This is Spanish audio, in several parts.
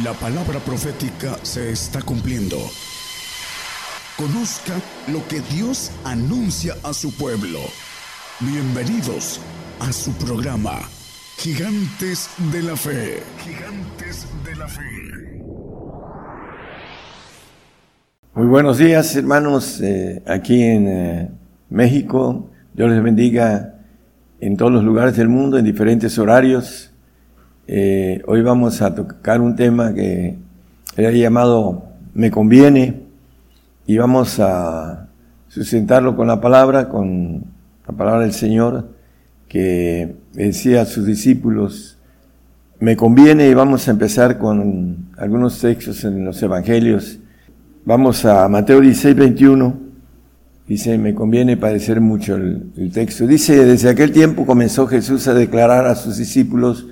La palabra profética se está cumpliendo. Conozca lo que Dios anuncia a su pueblo. Bienvenidos a su programa, Gigantes de la Fe. Gigantes de la Fe. Muy buenos días, hermanos, eh, aquí en eh, México. Dios les bendiga en todos los lugares del mundo, en diferentes horarios. Eh, hoy vamos a tocar un tema que era llamado Me conviene y vamos a sustentarlo con la palabra, con la palabra del Señor que decía a sus discípulos, me conviene y vamos a empezar con algunos textos en los evangelios. Vamos a Mateo 16, 21. Dice, me conviene padecer mucho el, el texto. Dice, desde aquel tiempo comenzó Jesús a declarar a sus discípulos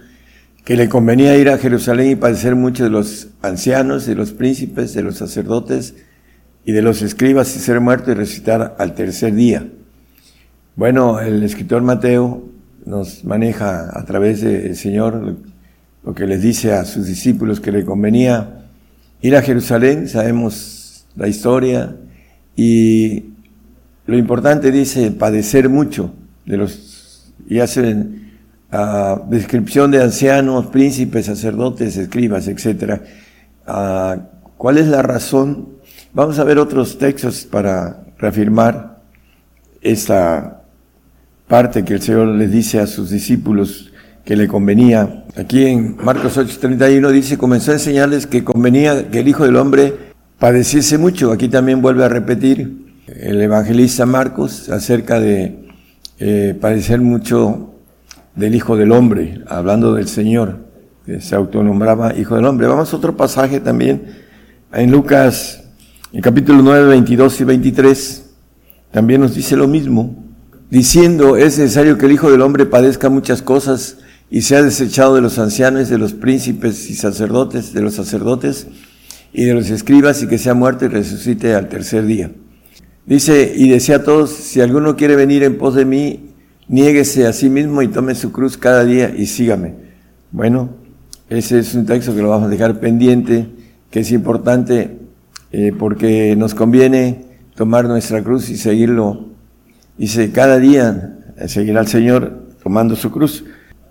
que le convenía ir a Jerusalén y padecer mucho de los ancianos, de los príncipes, de los sacerdotes y de los escribas y ser muerto y resucitar al tercer día. Bueno, el escritor Mateo nos maneja a través del Señor lo que les dice a sus discípulos que le convenía ir a Jerusalén, sabemos la historia, y lo importante dice padecer mucho de los, y hacen descripción de ancianos, príncipes, sacerdotes, escribas, etc. ¿Cuál es la razón? Vamos a ver otros textos para reafirmar esta parte que el Señor les dice a sus discípulos que le convenía. Aquí en Marcos 8:31 dice, comenzó a enseñarles que convenía que el Hijo del Hombre padeciese mucho. Aquí también vuelve a repetir el evangelista Marcos acerca de eh, padecer mucho del Hijo del Hombre, hablando del Señor, que se autonombraba Hijo del Hombre. Vamos a otro pasaje también, en Lucas, en capítulo 9, 22 y 23, también nos dice lo mismo, diciendo, es necesario que el Hijo del Hombre padezca muchas cosas y sea desechado de los ancianos, de los príncipes y sacerdotes, de los sacerdotes y de los escribas y que sea muerto y resucite al tercer día. Dice, y decía a todos, si alguno quiere venir en pos de mí, niéguese a sí mismo y tome su cruz cada día y sígame. Bueno, ese es un texto que lo vamos a dejar pendiente, que es importante eh, porque nos conviene tomar nuestra cruz y seguirlo. Dice, cada día eh, seguir al Señor tomando su cruz.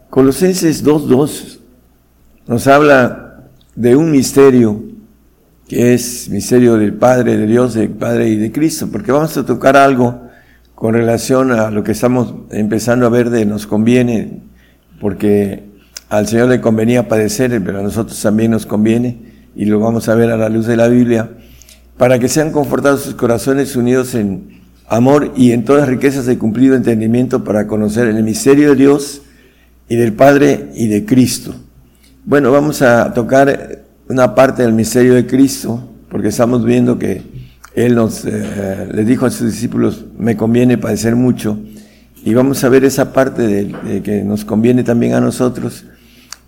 Colosenses 2.2 nos habla de un misterio que es misterio del Padre, de Dios, del Padre y de Cristo, porque vamos a tocar algo con relación a lo que estamos empezando a ver de nos conviene, porque al Señor le convenía padecer, pero a nosotros también nos conviene, y lo vamos a ver a la luz de la Biblia, para que sean confortados sus corazones unidos en amor y en todas riquezas de cumplido entendimiento para conocer el misterio de Dios y del Padre y de Cristo. Bueno, vamos a tocar una parte del misterio de Cristo, porque estamos viendo que él nos eh, le dijo a sus discípulos, me conviene padecer mucho. Y vamos a ver esa parte de, que nos conviene también a nosotros.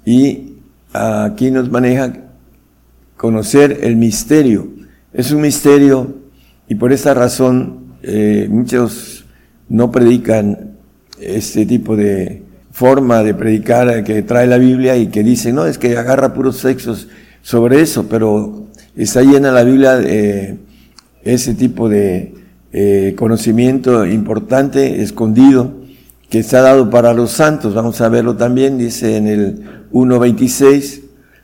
Y aquí nos maneja conocer el misterio. Es un misterio y por esa razón eh, muchos no predican este tipo de forma de predicar que trae la Biblia y que dicen, no, es que agarra puros sexos sobre eso, pero está llena la Biblia de ese tipo de eh, conocimiento importante, escondido, que está dado para los santos. Vamos a verlo también, dice en el 1.26,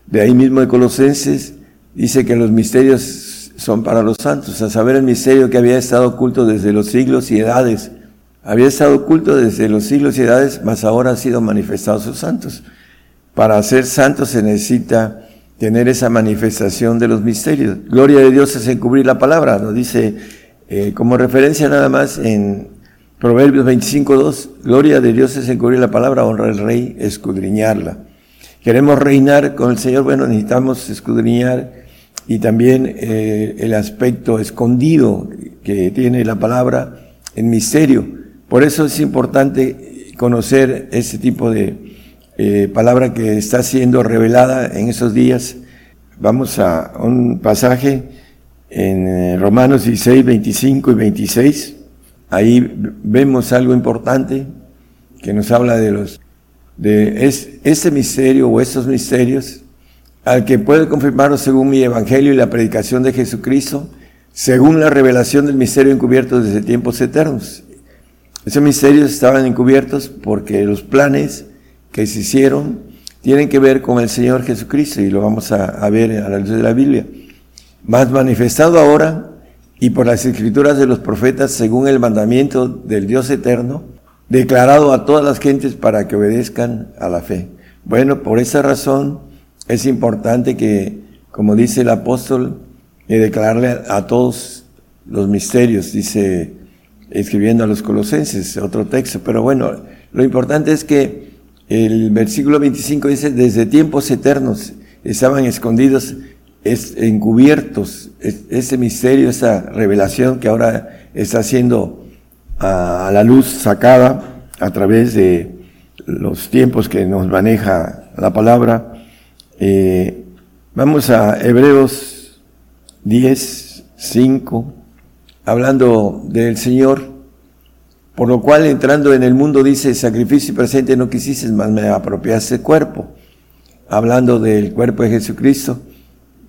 de ahí mismo de Colosenses, dice que los misterios son para los santos, a saber el misterio que había estado oculto desde los siglos y edades. Había estado oculto desde los siglos y edades, mas ahora ha sido manifestado a sus santos. Para ser santos se necesita tener esa manifestación de los misterios. Gloria de Dios es encubrir la palabra, nos dice eh, como referencia nada más en Proverbios 25.2, gloria de Dios es encubrir la palabra, honra al rey, escudriñarla. Queremos reinar con el Señor, bueno, necesitamos escudriñar y también eh, el aspecto escondido que tiene la palabra en misterio. Por eso es importante conocer ese tipo de eh, palabra que está siendo revelada en esos días. Vamos a un pasaje en eh, Romanos 16, 25 y 26. Ahí vemos algo importante que nos habla de los de es, ese misterio o esos misterios al que puede confirmarlo según mi evangelio y la predicación de Jesucristo, según la revelación del misterio encubierto desde tiempos eternos. Esos misterios estaban encubiertos porque los planes que se hicieron tienen que ver con el Señor Jesucristo y lo vamos a, ver a la luz de la Biblia. Más manifestado ahora y por las escrituras de los profetas según el mandamiento del Dios eterno, declarado a todas las gentes para que obedezcan a la fe. Bueno, por esa razón es importante que, como dice el apóstol, eh, declararle a, todos los misterios, dice, escribiendo a los colosenses, otro texto. Pero bueno, lo importante es que el versículo 25 dice, desde tiempos eternos estaban escondidos, es, encubiertos, ese misterio, esa revelación que ahora está siendo a, la luz sacada a través de los tiempos que nos maneja la palabra, eh, vamos a Hebreos 10, 5, hablando del Señor, por lo cual entrando en el mundo dice, sacrificio presente no quisiste, más me apropiaste cuerpo, hablando del cuerpo de Jesucristo,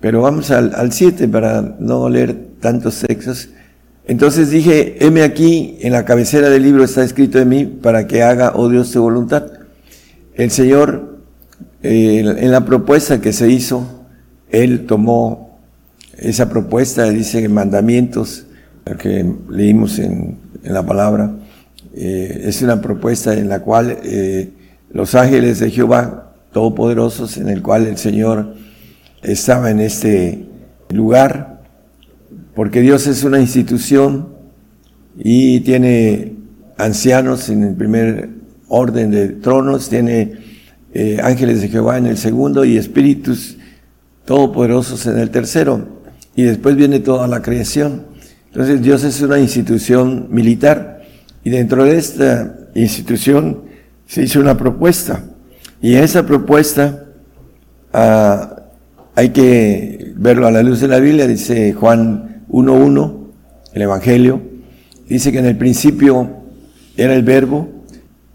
pero vamos al 7 para no leer tantos textos. Entonces dije, heme aquí, en la cabecera del libro está escrito de mí, para que haga, oh Dios, tu voluntad. El Señor eh, en la propuesta que se hizo, él tomó esa propuesta, dice mandamientos, que leímos en, la palabra, eh, es una propuesta en la cual eh, los ángeles de Jehová, todopoderosos, en el cual el Señor estaba en este lugar, porque Dios es una institución y tiene ancianos en el primer orden de tronos, tiene eh, ángeles de Jehová en el segundo y espíritus todopoderosos en el tercero. Y después viene toda la creación. Entonces Dios es una institución militar y dentro de esta institución se hizo una propuesta. Y esa propuesta ah, hay que verlo a la luz de la Biblia, dice Juan 1.1, el Evangelio, dice que en el principio era el verbo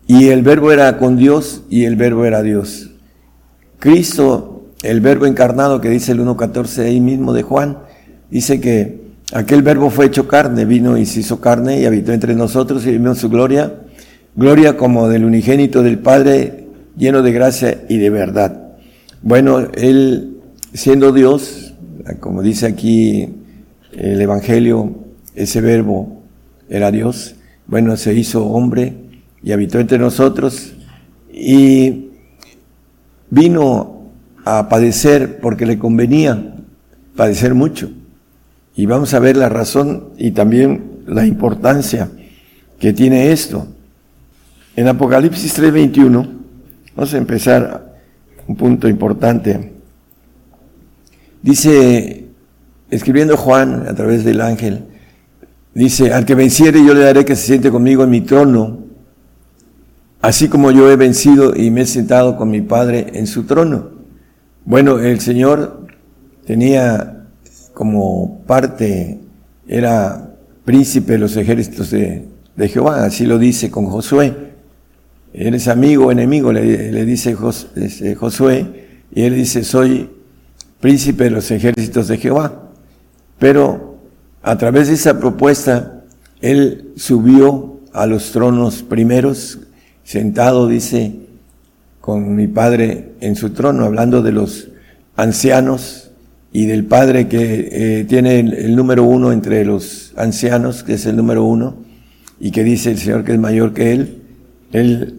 y el verbo era con Dios y el verbo era Dios. Cristo, el verbo encarnado que dice el 1.14 ahí mismo de Juan, dice que aquel verbo fue hecho carne, vino y se hizo carne y habitó entre nosotros y vimos su gloria, gloria como del unigénito del Padre, lleno de gracia y de verdad. Bueno, él siendo Dios, como dice aquí el Evangelio, ese verbo era Dios, bueno, se hizo hombre, y habitó entre nosotros y vino a padecer porque le convenía padecer mucho. Y vamos a ver la razón y también la importancia que tiene esto. En Apocalipsis 3:21, vamos a empezar un punto importante. Dice, escribiendo Juan a través del ángel, dice, al que venciere yo le daré que se siente conmigo en mi trono así como yo he vencido y me he sentado con mi Padre en su trono. Bueno, el Señor tenía como parte, era príncipe de los ejércitos de, Jehová, así lo dice con Josué. Eres amigo o enemigo, le, dice este, Josué, y él dice, soy príncipe de los ejércitos de Jehová. Pero a través de esa propuesta, él subió a los tronos primeros sentado, dice, con mi Padre en su trono, hablando de los ancianos y del Padre que eh, tiene el, número uno entre los ancianos, que es el número uno, y que dice el Señor que es mayor que Él. Él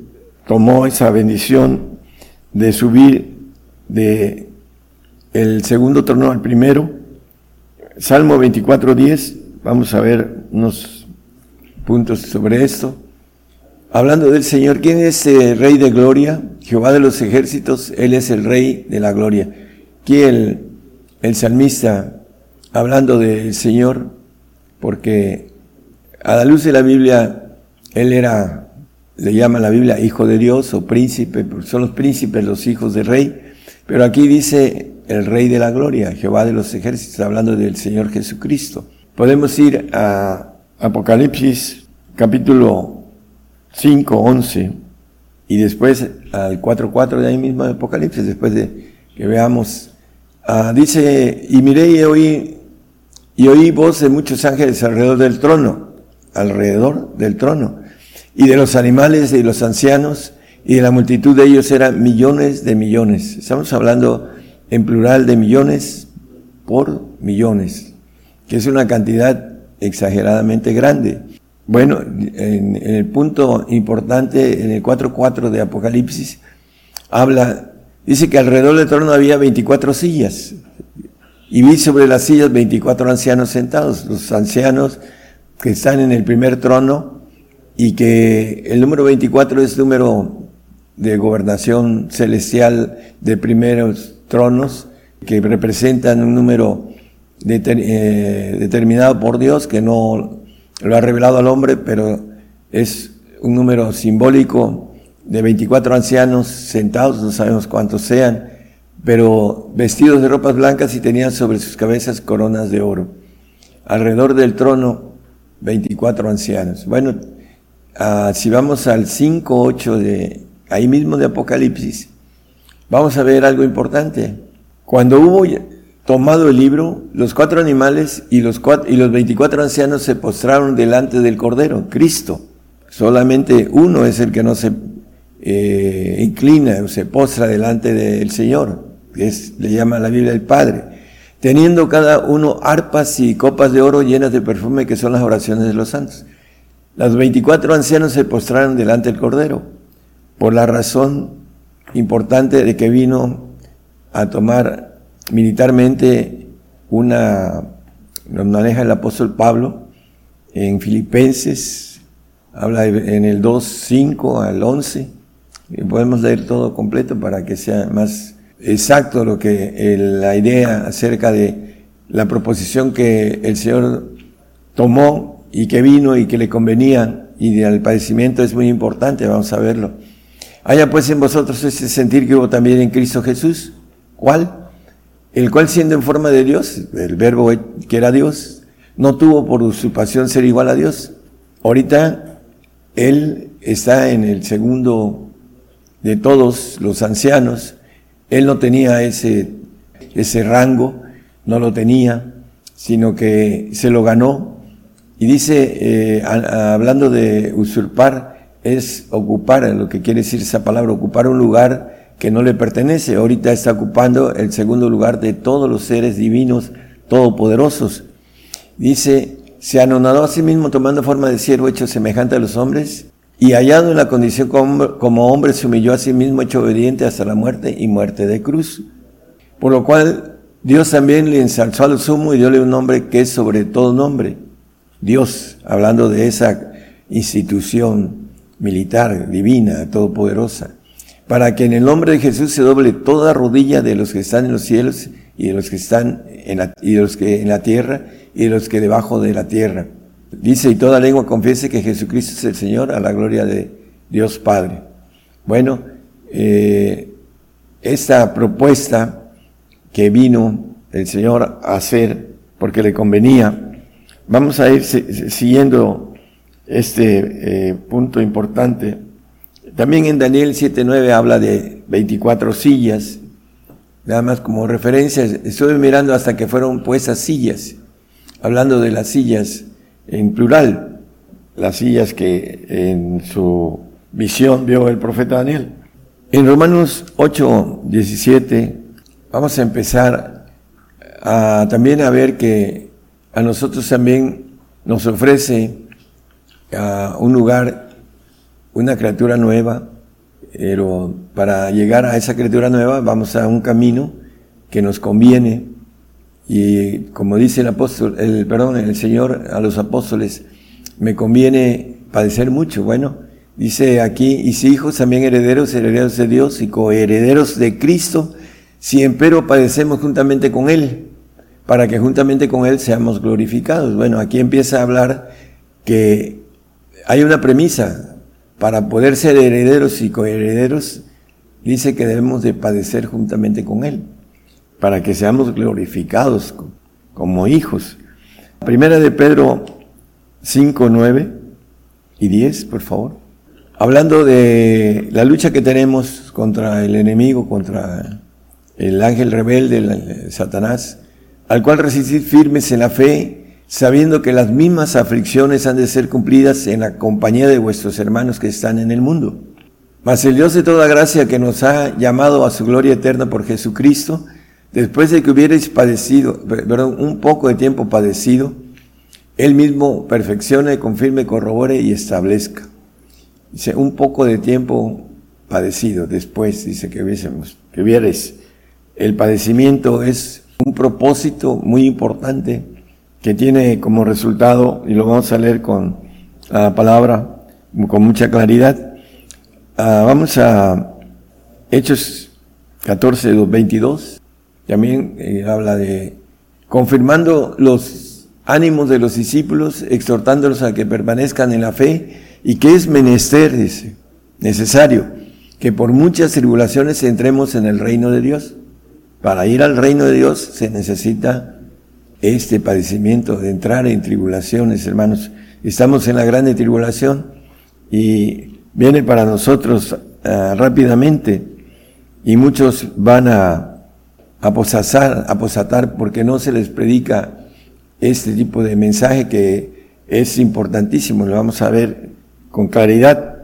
tomó esa bendición de subir de el segundo trono al primero. Salmo 24.10, vamos a ver unos puntos sobre esto. Hablando del Señor, ¿quién es el Rey de Gloria? Jehová de los ejércitos, Él es el Rey de la Gloria. El, el salmista, hablando del Señor, porque a la luz de la Biblia, Él era, le llama la Biblia hijo de Dios o príncipe, son los príncipes los hijos del Rey, pero aquí dice el Rey de la Gloria, Jehová de los ejércitos, hablando del Señor Jesucristo. Podemos ir a Apocalipsis capítulo 5, 11 y después al 4, 4 de ahí mismo de Apocalipsis, después de que veamos Ah, dice, y miré y oí, y oí voz de muchos ángeles alrededor del trono, alrededor del trono, y de los animales y los ancianos, y de la multitud de ellos eran millones de millones. Estamos hablando en plural de millones por millones, que es una cantidad exageradamente grande. Bueno, en, el punto importante, en el 4.4 de Apocalipsis, habla, dice que alrededor del trono había 24 sillas, y vi sobre las sillas 24 ancianos sentados, los ancianos que están en el primer trono, y que el número 24 es número de gobernación celestial de primeros tronos, que representan un número eh, determinado por Dios, que no lo ha revelado al hombre, pero es un número simbólico de 24 ancianos sentados, no sabemos cuántos sean, pero vestidos de ropas blancas y tenían sobre sus cabezas coronas de oro. Alrededor del trono, 24 ancianos. Bueno, ah, si vamos al 5.8 de ahí mismo de Apocalipsis, vamos a ver algo importante. Cuando hubo tomado el libro, los cuatro animales y los, cuatro, y los 24 ancianos se postraron delante del Cordero, Cristo. Solamente uno es el que no se eh, inclina se postra delante del Señor, que le llama la Biblia el Padre, teniendo cada uno arpas y copas de oro llenas de perfume que son las oraciones de los santos. Los 24 ancianos se postraron delante del Cordero, por la razón importante de que vino a tomar militarmente una, nos maneja el apóstol Pablo en Filipenses, habla en el 2.5 al 11, y podemos leer todo completo para que sea más exacto lo que la idea acerca de la proposición que el Señor tomó y que vino y que le convenía y del padecimiento es muy importante, vamos a verlo. Haya pues en vosotros ese sentir que hubo también en Cristo Jesús. ¿Cuál? el cual siendo en forma de Dios, el verbo que era Dios, no tuvo por usurpación ser igual a Dios. Ahorita Él está en el segundo de todos los ancianos, Él no tenía ese, ese rango, no lo tenía, sino que se lo ganó. Y dice, eh, hablando de usurpar, es ocupar, lo que quiere decir esa palabra, ocupar un lugar que no le pertenece. Ahorita está ocupando el segundo lugar de todos los seres divinos todopoderosos. Dice, se anonadó a sí mismo tomando forma de siervo hecho semejante a los hombres y hallado en la condición como hombre se humilló a sí mismo hecho obediente hasta la muerte y muerte de cruz. Por lo cual Dios también le ensalzó a lo sumo y diole un nombre que es sobre todo nombre. Dios, hablando de esa institución militar, divina, todopoderosa para que en el nombre de Jesús se doble toda rodilla de los que están en los cielos y de los que están en la, y de los que en la tierra y de los que debajo de la tierra. Dice, y toda lengua confiese que Jesucristo es el Señor a la gloria de Dios Padre. Bueno, eh, esta propuesta que vino el Señor a hacer porque le convenía, vamos a ir siguiendo este eh, punto importante también en Daniel 7.9 habla de 24 sillas, nada más como referencia, estuve mirando hasta que fueron puestas sillas, hablando de las sillas en plural, las sillas que en su visión vio el profeta Daniel. En Romanos 8.17 vamos a empezar a, también a ver que a nosotros también nos ofrece un lugar una criatura nueva, pero para llegar a esa criatura nueva vamos a un camino que nos conviene y como dice el apóstol, el perdón, el Señor a los apóstoles, me conviene padecer mucho. Bueno, dice aquí, y si hijos también herederos, herederos de Dios y coherederos de Cristo, si empero padecemos juntamente con Él, para que juntamente con Él seamos glorificados. Bueno, aquí empieza a hablar que hay una premisa, para poder ser herederos y coherederos, dice que debemos de padecer juntamente con Él, para que seamos glorificados como hijos. Primera de Pedro 5, 9 y 10, por favor. Hablando de la lucha que tenemos contra el enemigo, contra el ángel rebelde, Satanás, al cual resistir firmes en la fe, sabiendo que las mismas aflicciones han de ser cumplidas en la compañía de vuestros hermanos que están en el mundo. Mas el Dios de toda gracia que nos ha llamado a su gloria eterna por Jesucristo, después de que hubierais padecido, perdón, un poco de tiempo padecido, Él mismo perfeccione, confirme, corrobore y establezca. Dice, un poco de tiempo padecido, después dice que hubiésemos, que hubierais. El padecimiento es un propósito muy importante que tiene como resultado, y lo vamos a leer con la palabra, con mucha claridad, Ah, vamos a Hechos 14, 22. También eh, habla de confirmando los ánimos de los discípulos, exhortándolos a que permanezcan en la fe y que es menester, dice, necesario, que por muchas tribulaciones entremos en el reino de Dios. Para ir al reino de Dios se necesita este padecimiento de entrar en tribulaciones, hermanos. Estamos en la grande tribulación y viene para nosotros eh, rápidamente y muchos van a aposatar, aposatar porque no se les predica este tipo de mensaje que es importantísimo, lo vamos a ver con claridad.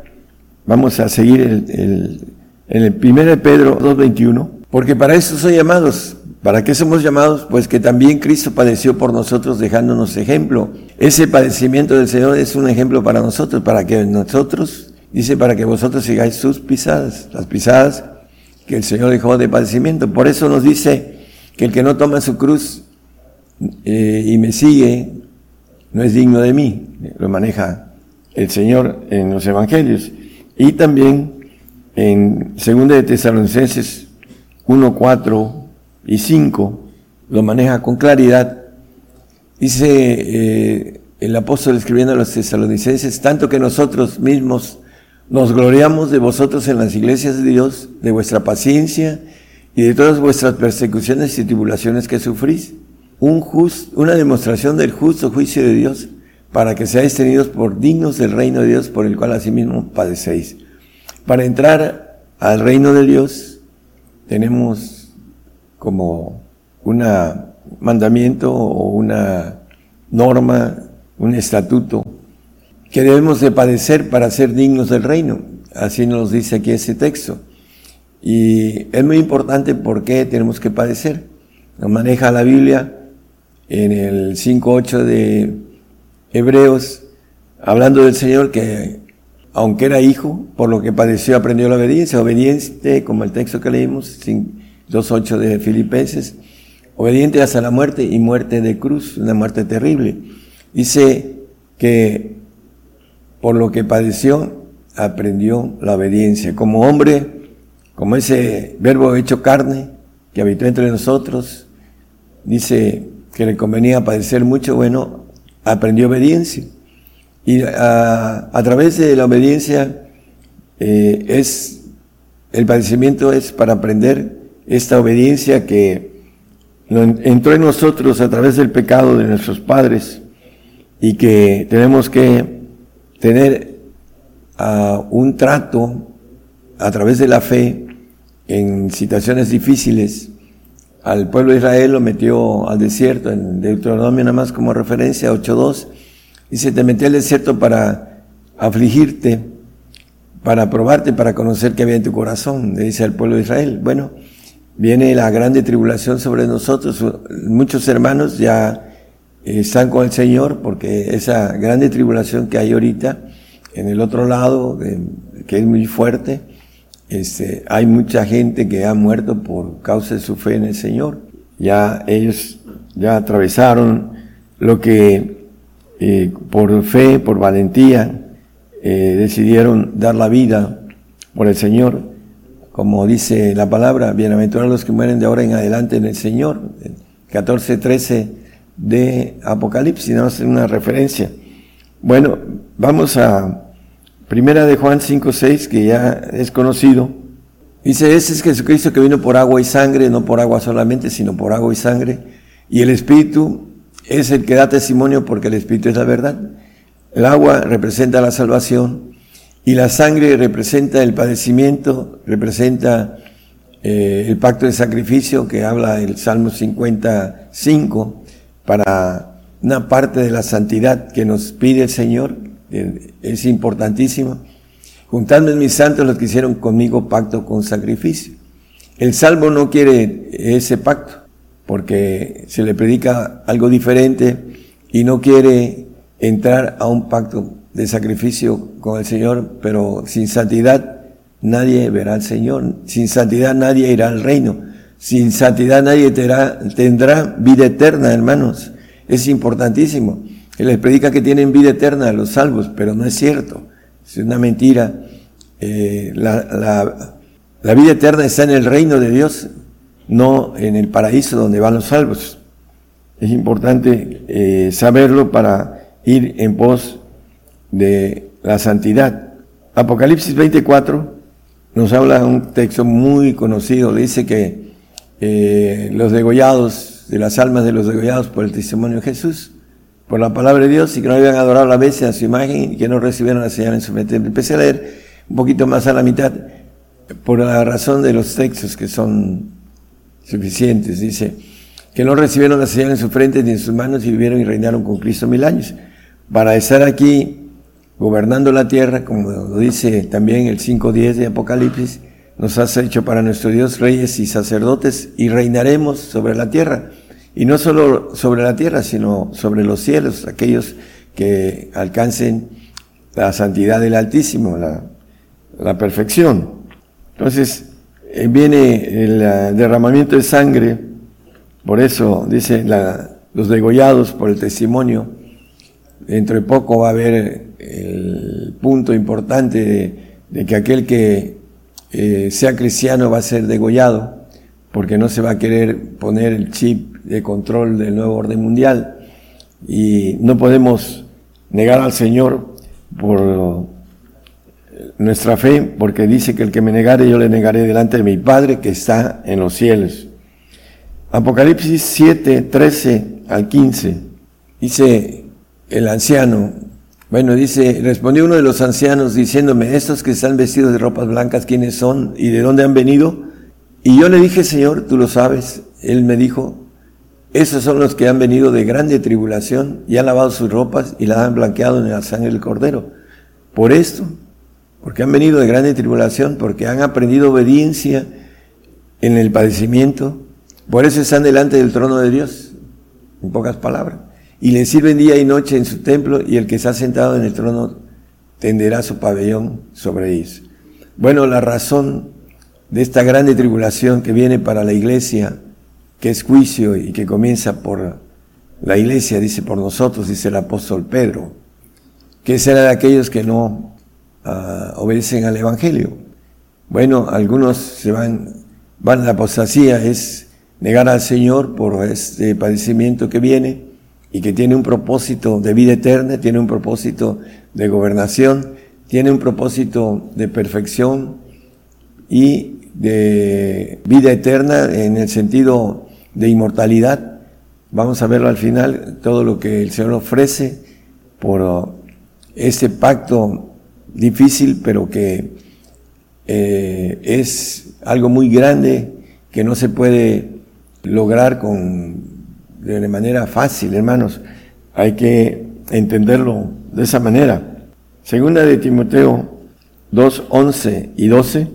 Vamos a seguir el, en el 1 Pedro 2.21, porque para eso son llamados. ¿Para qué somos llamados? Pues que también Cristo padeció por nosotros dejándonos ejemplo. Ese padecimiento del Señor es un ejemplo para nosotros, para que nosotros Dice, para que vosotros sigáis sus pisadas, las pisadas que el Señor dejó de padecimiento. Por eso nos dice que el que no toma su cruz eh, y me sigue, no es digno de mí. Lo maneja el Señor en los Evangelios. Y también en 2 de Tesalonicenses 1, 4 y 5 lo maneja con claridad. Dice eh, el apóstol escribiendo a los tesalonicenses, tanto que nosotros mismos nos gloriamos de vosotros en las iglesias de Dios, de vuestra paciencia y de todas vuestras persecuciones y tribulaciones que sufrís. Una demostración del justo juicio de Dios para que seáis tenidos por dignos del reino de Dios por el cual asimismo padecéis. Para entrar al reino de Dios tenemos como un mandamiento o una norma, un estatuto que debemos de padecer para ser dignos del reino. Así nos dice aquí ese texto. Y es muy importante por qué tenemos que padecer. Nos maneja la Biblia en el 5.8 de Hebreos, hablando del Señor que aunque era hijo, por lo que padeció aprendió la obediencia, obediente, como el texto que leímos, 2.8 de Filipenses, obediente hasta la muerte y muerte de cruz, una muerte terrible. Dice que por lo que padeció, aprendió la obediencia. Como hombre, como ese verbo hecho carne que habitó entre nosotros, dice que le convenía padecer mucho, bueno, aprendió obediencia. Y a, través de la obediencia eh, es, el padecimiento es para aprender esta obediencia que entró en nosotros a través del pecado de nuestros padres y que tenemos que tener uh, un trato a través de la fe en situaciones difíciles. Al pueblo de Israel lo metió al desierto, en Deuteronomio nada más como referencia, 8.2. Dice, te metí al desierto para afligirte, para probarte, para conocer qué había en tu corazón, le dice al pueblo de Israel. Bueno, viene la grande tribulación sobre nosotros. Muchos hermanos ya están con el Señor porque esa grande tribulación que hay ahorita en el otro lado, que es muy fuerte, este, hay mucha gente que ha muerto por causa de su fe en el Señor. Ya ellos ya atravesaron lo que eh, por fe, por valentía, eh, decidieron dar la vida por el Señor. Como dice la palabra, bienaventurados los que mueren de ahora en adelante en el Señor. 14, 13 de Apocalipsis, no es una referencia. Bueno, vamos a Primera de Juan 5, 6, que ya es conocido. Dice, ese es Jesucristo que vino por agua y sangre, no por agua solamente, sino por agua y sangre. Y el Espíritu es el que da testimonio porque el Espíritu es la verdad. El agua representa la salvación y la sangre representa el padecimiento, representa eh, el pacto de sacrificio que habla el Salmo 55 para una parte de la santidad que nos pide el Señor, es importantísimo. Juntadme mis santos los que hicieron conmigo pacto con sacrificio. El Salmo no quiere ese pacto porque se le predica algo diferente y no quiere entrar a un pacto de sacrificio con el Señor, pero sin santidad nadie verá al Señor, sin santidad nadie irá al reino, sin santidad nadie tendrá, vida eterna, hermanos. Es importantísimo. Él les predica que tienen vida eterna a los salvos, pero no es cierto. Es una mentira. Eh, la, vida eterna está en el reino de Dios, no en el paraíso donde van los salvos. Es importante eh, saberlo para ir en pos de la santidad. Apocalipsis 24 nos habla un texto muy conocido, dice que eh, los degollados, de las almas de los degollados por el testimonio de Jesús, por la palabra de Dios, y que no habían adorado la bestia a su imagen y que no recibieron la señal en su mente. Empecé a leer un poquito más a la mitad por la razón de los textos que son suficientes. Dice que no recibieron la señal en su frente ni en sus manos y vivieron y reinaron con Cristo mil años. Para estar aquí gobernando la tierra, como lo dice también el 5.10 de Apocalipsis, nos has hecho para nuestro Dios reyes y sacerdotes y reinaremos sobre la tierra. Y no solo sobre la tierra, sino sobre los cielos, aquellos que alcancen la santidad del Altísimo, la, perfección. Entonces, eh, viene el eh, derramamiento de sangre, por eso dice los degollados por el testimonio, dentro de poco va a haber el punto importante de, que aquel que eh, sea cristiano va a ser degollado, porque no se va a querer poner el chip de control del nuevo orden mundial. Y no podemos negar al Señor por nuestra fe, porque dice que el que me negare yo le negaré delante de mi Padre que está en los cielos. Apocalipsis 7, 13 al 15. Dice el anciano, bueno, dice, respondió uno de los ancianos diciéndome, estos que están vestidos de ropas blancas, ¿quiénes son y de dónde han venido? Y yo le dije, Señor, tú lo sabes. Él me dijo, esos son los que han venido de grande tribulación y han lavado sus ropas y las han blanqueado en la sangre del cordero. Por esto, porque han venido de grande tribulación, porque han aprendido obediencia en el padecimiento, por eso están delante del trono de Dios, en pocas palabras y le sirven día y noche en su templo y el que está sentado en el trono tenderá su pabellón sobre ellos. Bueno, la razón de esta grande tribulación que viene para la iglesia, que es juicio y que comienza por la iglesia, dice por nosotros, dice el apóstol Pedro, que será de aquellos que no ah, obedecen al Evangelio. Bueno, algunos se van, van a la apostasía, es negar al Señor por este padecimiento que viene, y que tiene un propósito de vida eterna, tiene un propósito de gobernación, tiene un propósito de perfección y de vida eterna en el sentido de inmortalidad. Vamos a verlo al final, todo lo que el Señor ofrece por este pacto difícil, pero que eh, es algo muy grande que no se puede lograr con de manera fácil, hermanos. Hay que entenderlo de esa manera. Segunda de Timoteo 2, 11 y 12,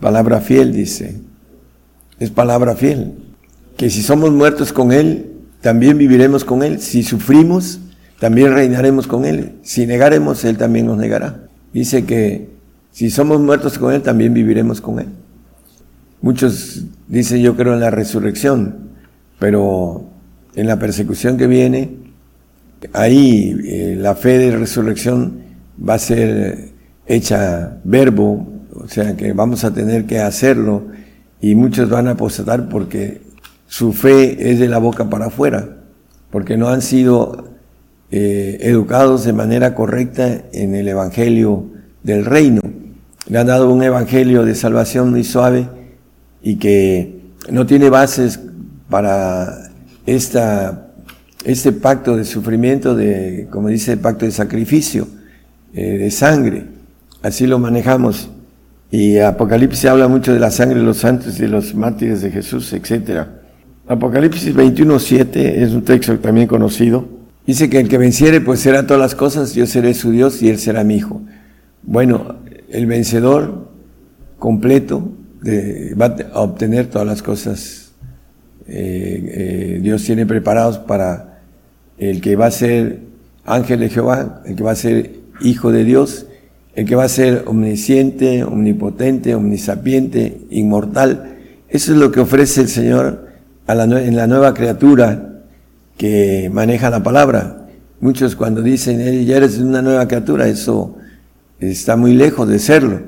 palabra fiel dice, es palabra fiel, que si somos muertos con Él, también viviremos con Él. Si sufrimos, también reinaremos con Él. Si negaremos, Él también nos negará. Dice que si somos muertos con Él, también viviremos con Él. Muchos dicen yo creo en la resurrección, pero en la persecución que viene, ahí eh, la fe de resurrección va a ser hecha verbo, o sea que vamos a tener que hacerlo y muchos van a apostatar porque su fe es de la boca para afuera, porque no han sido eh, educados de manera correcta en el Evangelio del Reino. Le han dado un Evangelio de salvación muy suave y que no tiene bases para esta, este pacto de sufrimiento, de, como dice, el pacto de sacrificio, eh, de sangre. Así lo manejamos. Y Apocalipsis habla mucho de la sangre de los santos y de los mártires de Jesús, etc. Apocalipsis 21.7 es un texto también conocido. Dice que el que venciere pues será todas las cosas, yo seré su Dios y él será mi hijo. Bueno, el vencedor completo va a obtener todas las cosas. Eh, eh, Dios tiene preparados para el que va a ser ángel de Jehová, el que va a ser hijo de Dios, el que va a ser omnisciente, omnipotente, omnisapiente, inmortal. Eso es lo que ofrece el Señor en la nueva criatura que maneja la palabra. Muchos cuando dicen, ya eres una nueva criatura, eso está muy lejos de serlo.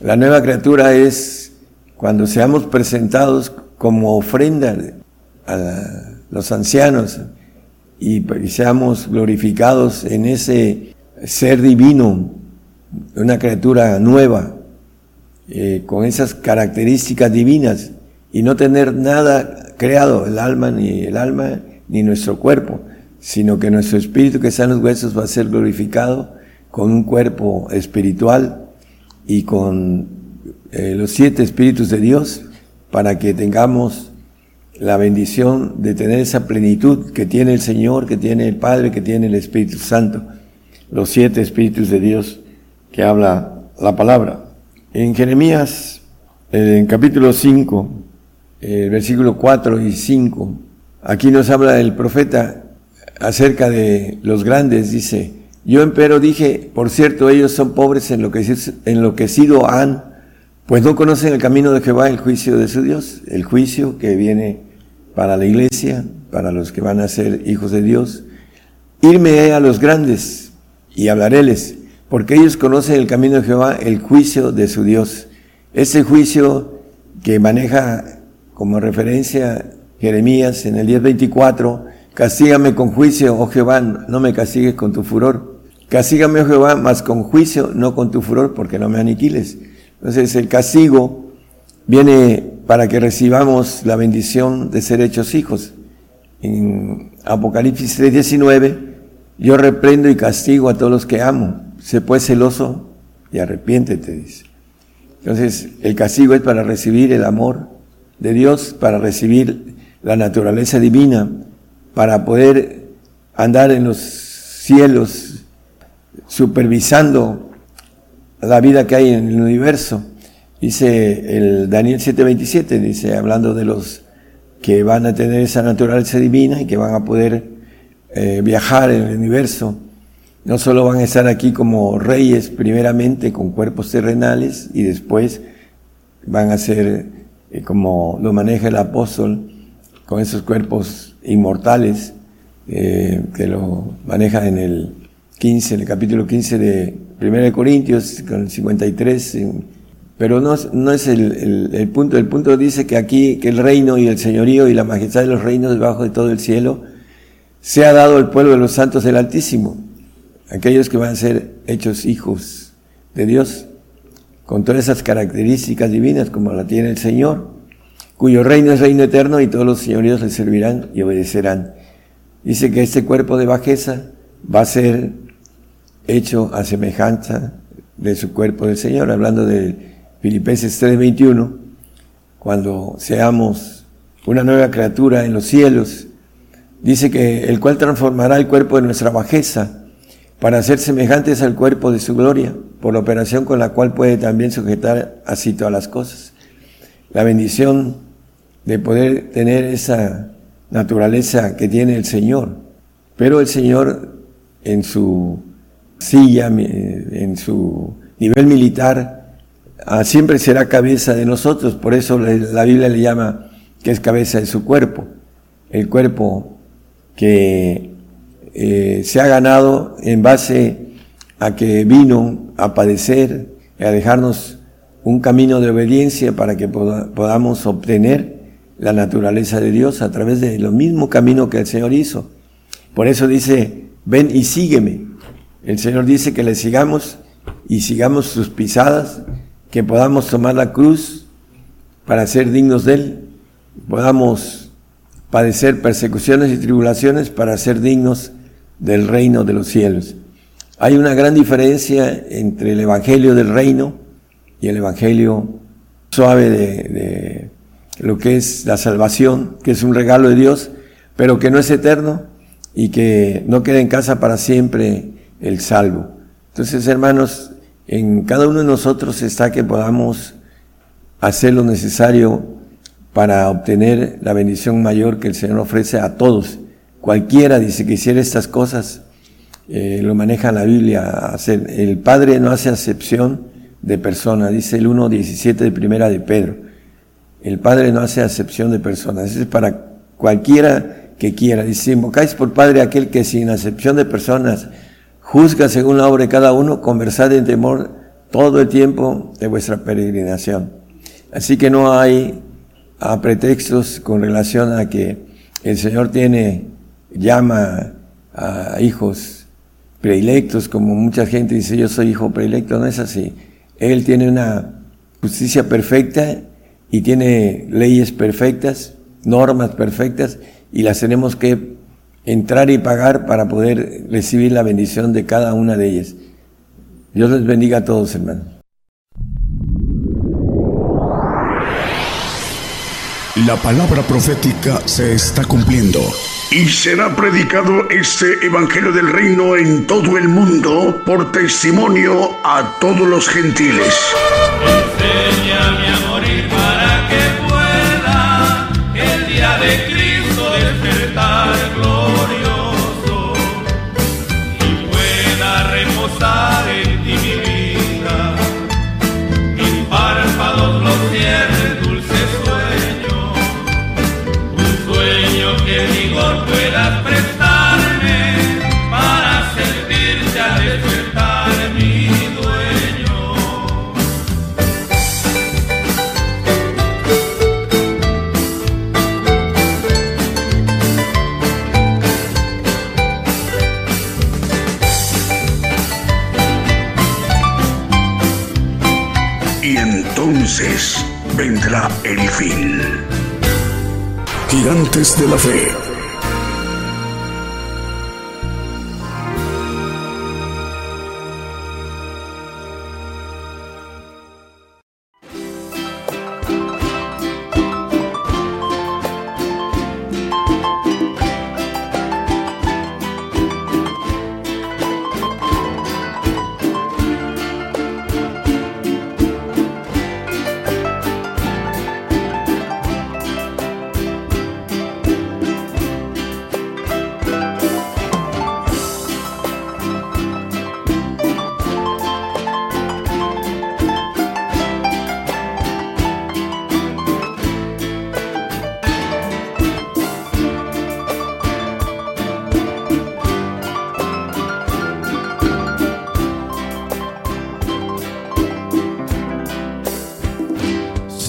La nueva criatura es cuando seamos presentados como ofrenda a los ancianos y, seamos glorificados en ese ser divino, una criatura nueva, eh, con esas características divinas y no tener nada creado, el alma ni el alma ni nuestro cuerpo, sino que nuestro espíritu que está en los huesos va a ser glorificado con un cuerpo espiritual y con eh, los siete espíritus de Dios para que tengamos la bendición de tener esa plenitud que tiene el Señor, que tiene el Padre, que tiene el Espíritu Santo, los siete espíritus de Dios que habla la palabra. En Jeremías, eh, en capítulo 5, el versículo 4 y 5, aquí nos habla el profeta acerca de los grandes, dice, yo empero dije, por cierto, ellos son pobres enloquecido han pues no conocen el camino de Jehová, el juicio de su Dios, el juicio que viene para la iglesia, para los que van a ser hijos de Dios. Irme a los grandes y hablaréles, porque ellos conocen el camino de Jehová, el juicio de su Dios. Ese juicio que maneja como referencia Jeremías en el 10:24, castígame con juicio, oh Jehová, no me castigues con tu furor. Castígame, oh Jehová, mas con juicio, no con tu furor, porque no me aniquiles. Entonces el castigo viene para que recibamos la bendición de ser hechos hijos. En Apocalipsis 3:19, yo reprendo y castigo a todos los que amo. Sé pues celoso y arrepiéntete, dice. Entonces el castigo es para recibir el amor de Dios, para recibir la naturaleza divina, para poder andar en los cielos supervisando la vida que hay en el universo. Dice el Daniel 7:27, dice, hablando de los que van a tener esa naturaleza divina y que van a poder eh, viajar en el universo. No solo van a estar aquí como reyes primeramente con cuerpos terrenales y después van a ser eh, como lo maneja el apóstol con esos cuerpos inmortales eh, que lo maneja en el 15, en el capítulo 15 de 1 Corintios, con el 53, pero no, no es el, punto. El punto dice que aquí, que el reino y el señorío y la majestad de los reinos debajo de todo el cielo, se ha dado al pueblo de los santos del Altísimo, aquellos que van a ser hechos hijos de Dios, con todas esas características divinas como la tiene el Señor, cuyo reino es reino eterno y todos los señoríos le servirán y obedecerán. Dice que este cuerpo de bajeza va a ser hecho a semejanza de su cuerpo del Señor, hablando de Filipenses 3:21, cuando seamos una nueva criatura en los cielos, dice que el cual transformará el cuerpo de nuestra bajeza para ser semejantes al cuerpo de su gloria, por la operación con la cual puede también sujetar así todas las cosas. La bendición de poder tener esa naturaleza que tiene el Señor, pero el Señor en su silla, en su nivel militar, siempre será cabeza de nosotros. Por eso la Biblia le llama que es cabeza de su cuerpo. El cuerpo que eh, se ha ganado en base a que vino a padecer y a dejarnos un camino de obediencia para que podamos obtener la naturaleza de Dios a través de lo mismo camino que el Señor hizo. Por eso dice, ven y sígueme. El Señor dice que le sigamos y sigamos sus pisadas, que podamos tomar la cruz para ser dignos de Él, podamos padecer persecuciones y tribulaciones para ser dignos del reino de los cielos. Hay una gran diferencia entre el Evangelio del reino y el Evangelio suave de, lo que es la salvación, que es un regalo de Dios, pero que no es eterno y que no queda en casa para siempre el salvo. Entonces, hermanos, en cada uno de nosotros está que podamos hacer lo necesario para obtener la bendición mayor que el Señor ofrece a todos. Cualquiera dice que hiciera estas cosas, eh, lo maneja la Biblia. El Padre no hace acepción de persona, dice el 1.17 de primera de Pedro. El Padre no hace acepción de personas, es para cualquiera que quiera. Dice, invocáis por Padre aquel que sin acepción de personas juzga según la obra de cada uno, conversad en temor todo el tiempo de vuestra peregrinación. Así que no hay a pretextos con relación a que el Señor tiene, llama a hijos predilectos, como mucha gente dice, yo soy hijo predilecto, no es así. Él tiene una justicia perfecta y tiene leyes perfectas, normas perfectas, y las tenemos que entrar y pagar para poder recibir la bendición de cada una de ellas. Dios les bendiga a todos, hermanos. La palabra profética se está cumpliendo. Y será predicado este Evangelio del Reino en todo el mundo por testimonio a todos los gentiles. Enséñame a morir Gigantes de la fe.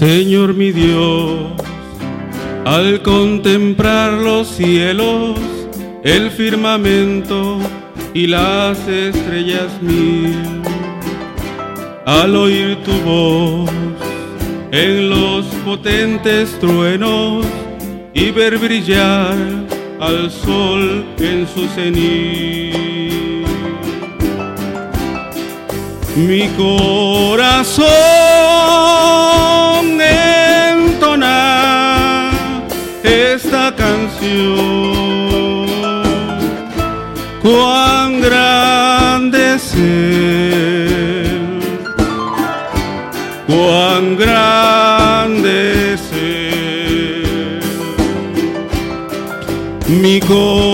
Señor mi Dios, al contemplar los cielos, el firmamento y las estrellas mil, al oír tu voz en los potentes truenos y ver brillar al sol en su cenit. Mi corazón Mi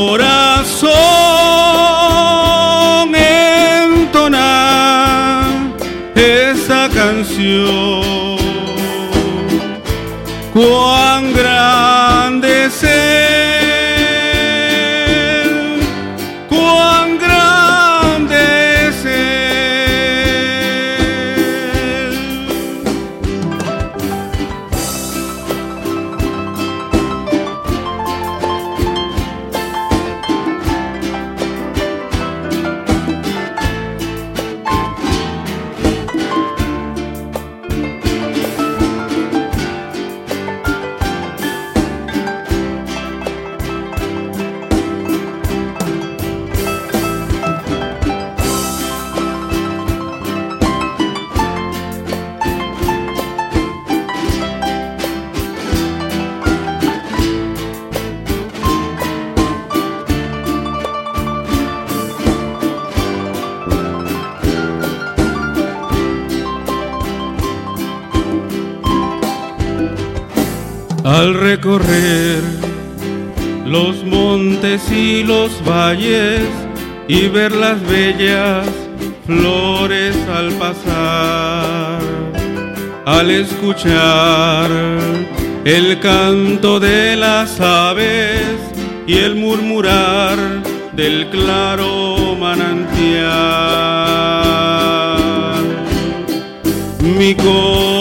y ver las bellas flores al pasar, al escuchar el canto de las aves y el murmurar del claro manantial. Mi corazón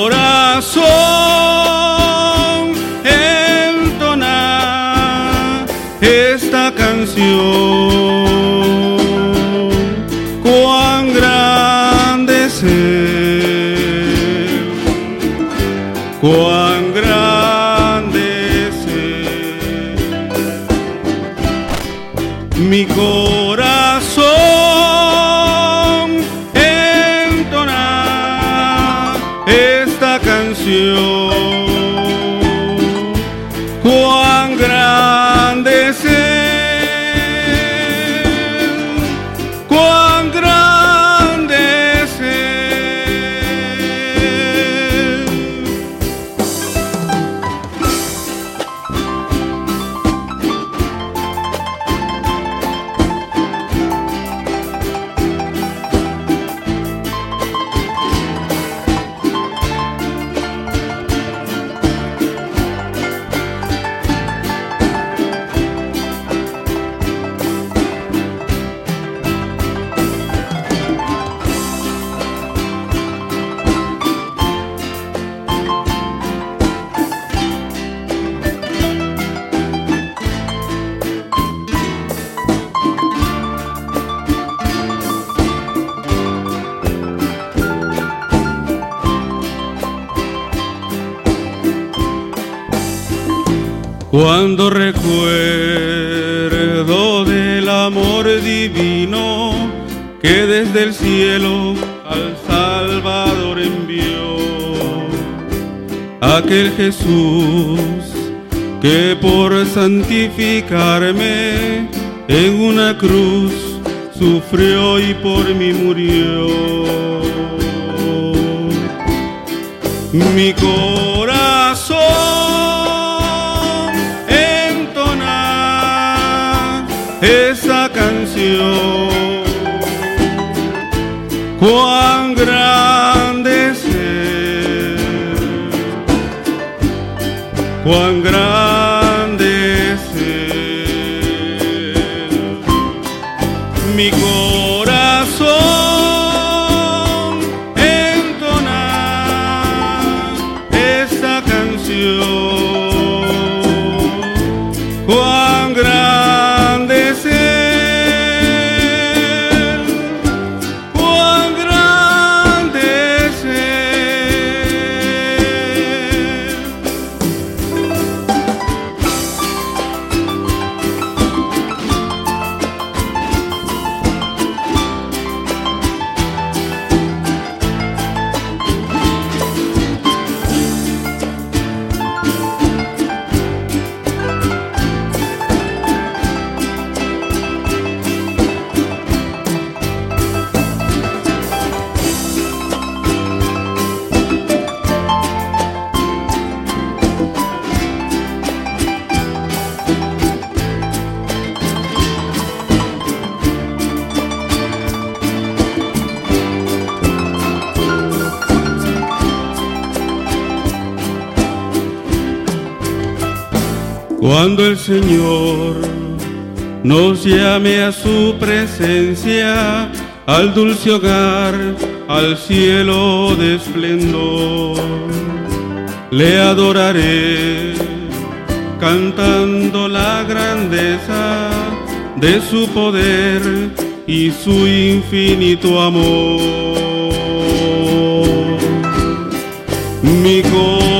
aquel Jesús que por santificarme en una cruz sufrió y por mí murió. Mi corazón esa canción. Llame a su presencia, al dulce hogar, al cielo de esplendor, le adoraré cantando la grandeza de su poder y su infinito amor. Mi corazón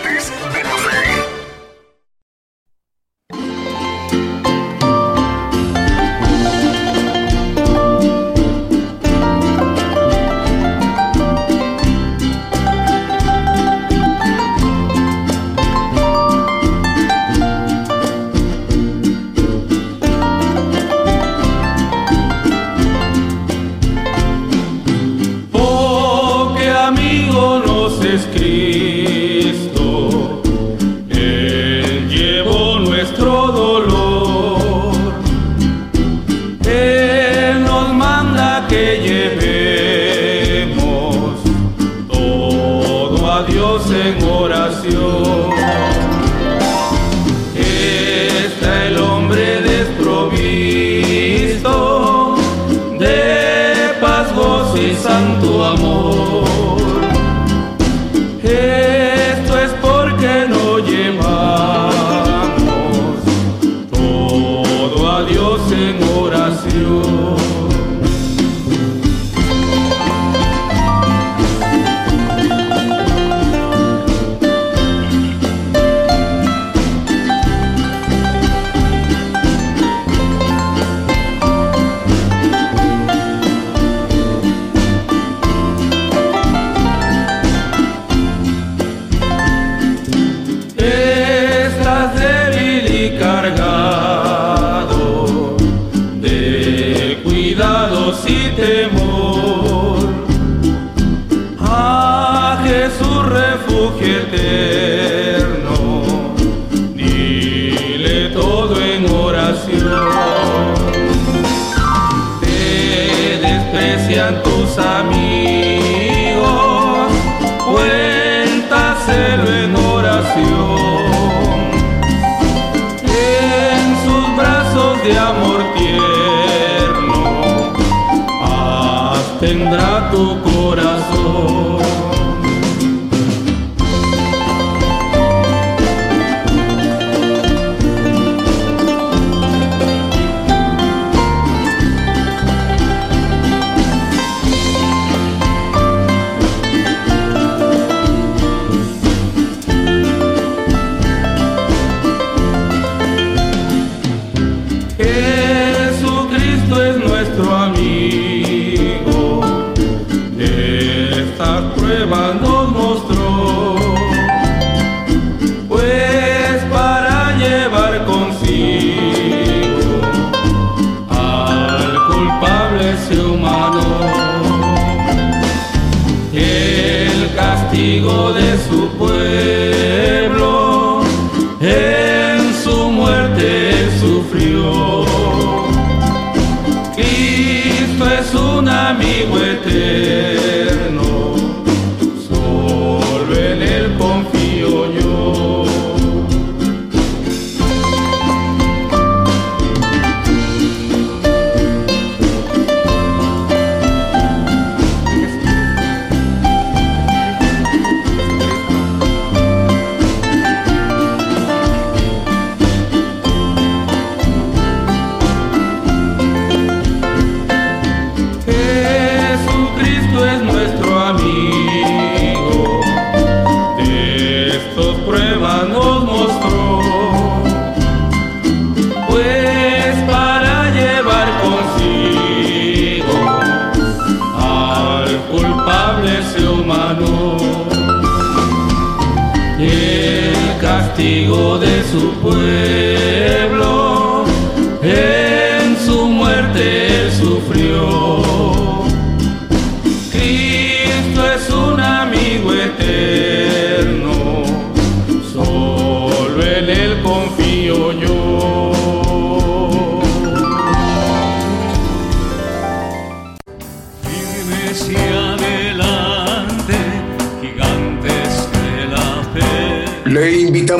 tu corazón. castigo de su pueblo, en su muerte sufrió.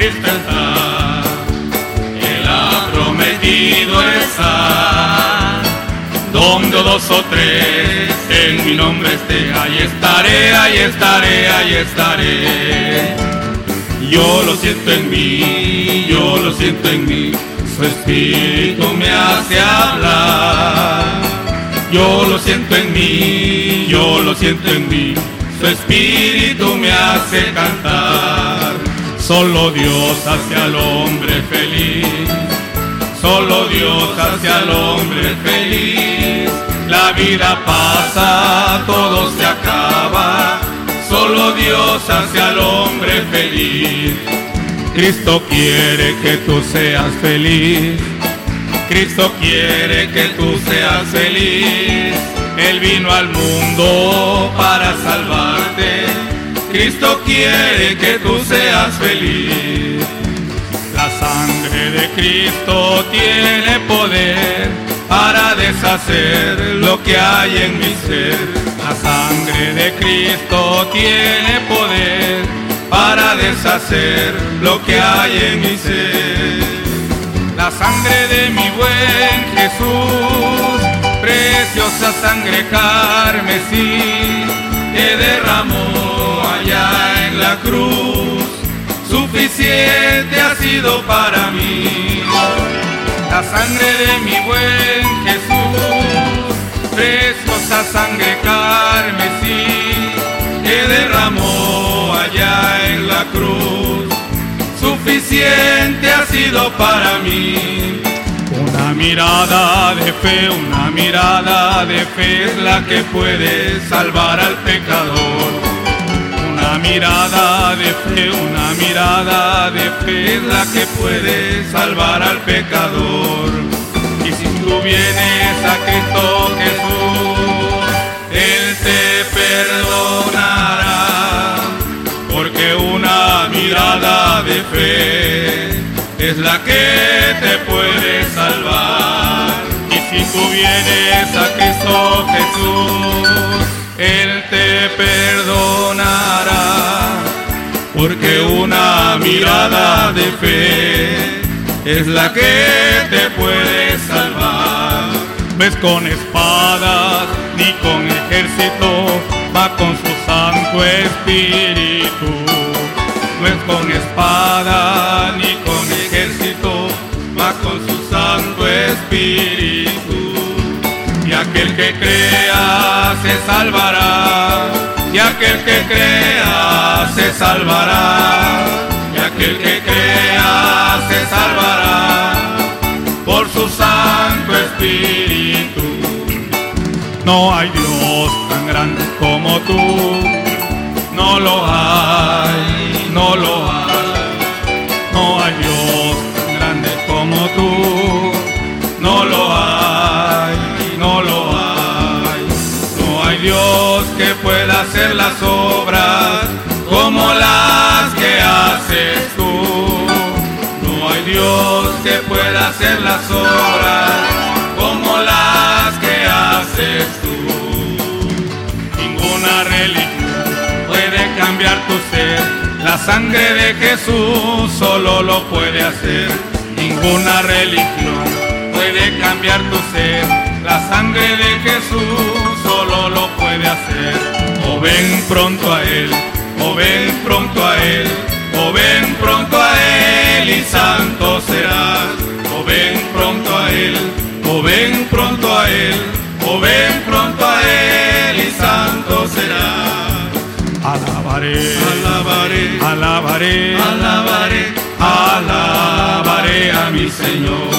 Está. Él ha prometido estar. Donde dos o tres en mi nombre esté, ahí estaré, ahí estaré, ahí estaré. Yo lo siento en mí, yo lo siento en mí, su espíritu me hace hablar. Yo lo siento en mí, yo lo siento en mí, su espíritu me hace cantar. Solo Dios hace al hombre feliz, solo Dios hace al hombre feliz. La vida pasa, todo se acaba, solo Dios hace al hombre feliz. Cristo quiere que tú seas feliz. Cristo quiere que tú seas feliz. Él vino al mundo para salvarte. Cristo quiere que tú seas feliz. La sangre de Cristo tiene poder para deshacer lo que hay en mi ser. La sangre de Cristo tiene poder para deshacer lo que hay en mi ser la sangre de mi buen Jesús, preciosa sangre carmesí que derramó la cruz, suficiente ha sido para mí. La sangre de mi buen Jesús, preciosa sangre carmesí que derramó allá en la cruz suficiente ha sido para mí. Una mirada de fe, una mirada de fe es la que puede salvar al pecador. Una mirada de fe, una mirada de fe es la que puede salvar al pecador. Y si tú vienes a Cristo Jesús, Él te perdonará porque una mirada de fe es la que te puede salvar. Y si tú vienes a Cristo Jesús, Él te perdonará, porque una mirada de fe es la que te puede salvar. Ves con espadas ni con ejército, va con su Santo Espíritu. No es con espada ni con ejército, va con su Santo Espíritu. Y aquel que crea se salvará, y aquel que crea se salvará, y aquel que crea se salvará por su Santo Espíritu. No hay Dios tan grande como tú, no lo hay, no lo hay. No hay Dios tan grande como tú, hacer las obras como las que haces tú. No hay Dios que pueda hacer las obras como las que haces tú. Ninguna religión puede cambiar tu ser. La sangre de Jesús solo lo puede hacer. Ninguna religión puede cambiar tu ser. La sangre de Jesús solo lo puede hacer. O ven pronto a Él, o ven pronto a Él, o ven pronto a Él y santo serás. O ven pronto a Él, o ven pronto a Él, o ven pronto a Él y santo serás. Alabaré, alabaré, alabaré, alabaré, alabaré a mi Señor.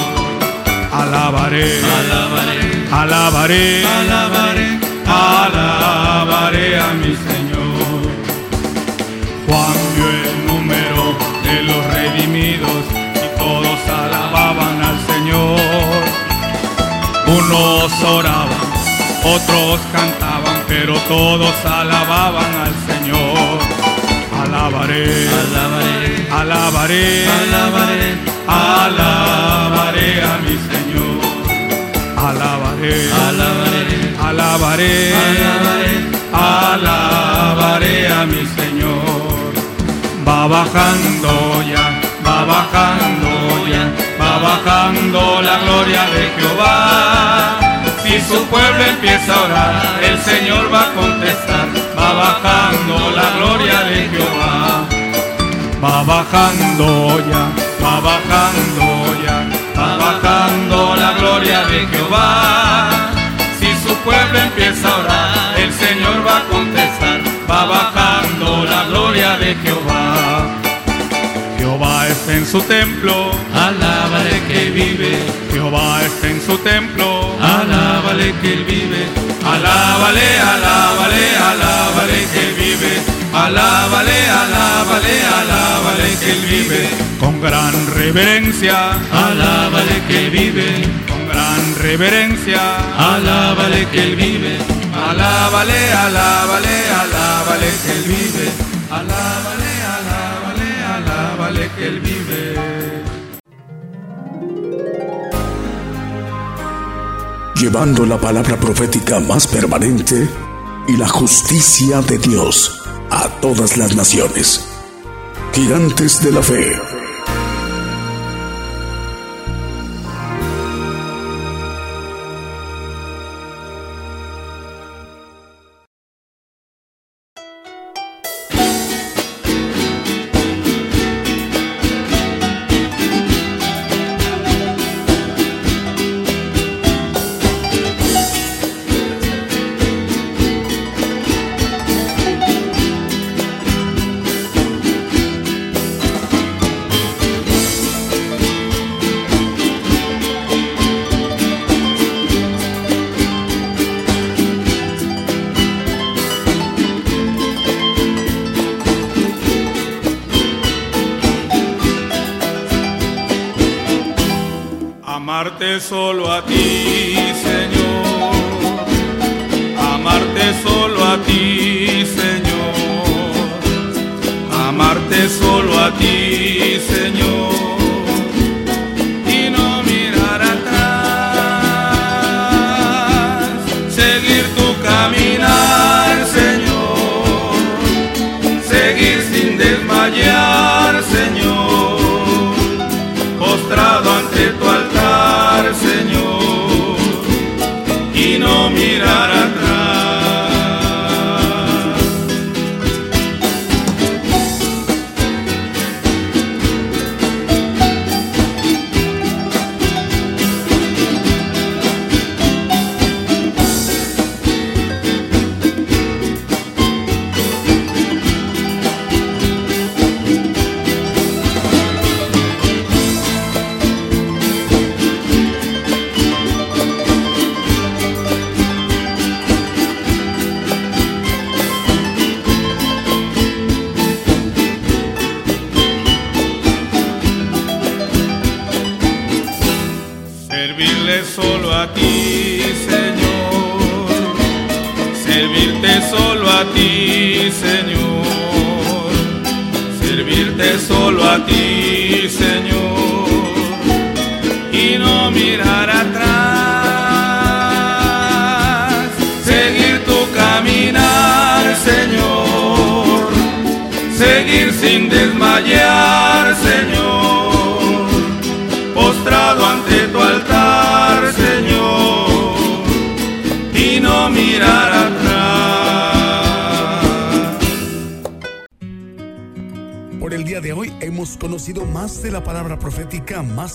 Alabaré, alabaré, alabaré, alabaré, alabaré a mi Señor. Juan vio el número de los redimidos y todos alababan al Señor. Unos oraban, otros cantaban, pero todos alababan al Señor. Alabaré, alabaré, alabaré, alabaré, alabaré a mi Señor. Alabaré, alabaré, alabaré, alabaré, alabaré a mi Señor. Va bajando ya va bajando ya, va bajando la gloria de Jehová. Si su pueblo empieza a orar, el Señor va a contestar, va bajando la gloria de Jehová. Va bajando ya, va bajando ya, va bajando la gloria de Jehová. Pueblo empieza a orar, el Señor va a contestar, va bajando la gloria de Jehová. Jehová está en su templo, alábale que vive. Jehová está en su templo, alábale que él vive. Alábale, alábale, alábale que vive. Alábale, alábale, alábale que él vive. Con gran reverencia, alábale que vive. Gran reverencia, alábale que él vive. Alábale, alábale, alábale que él vive. Alábale, alábale, alábale que él vive. Llevando la palabra profética más permanente y la justicia de Dios a todas las naciones. Gigantes de la fe.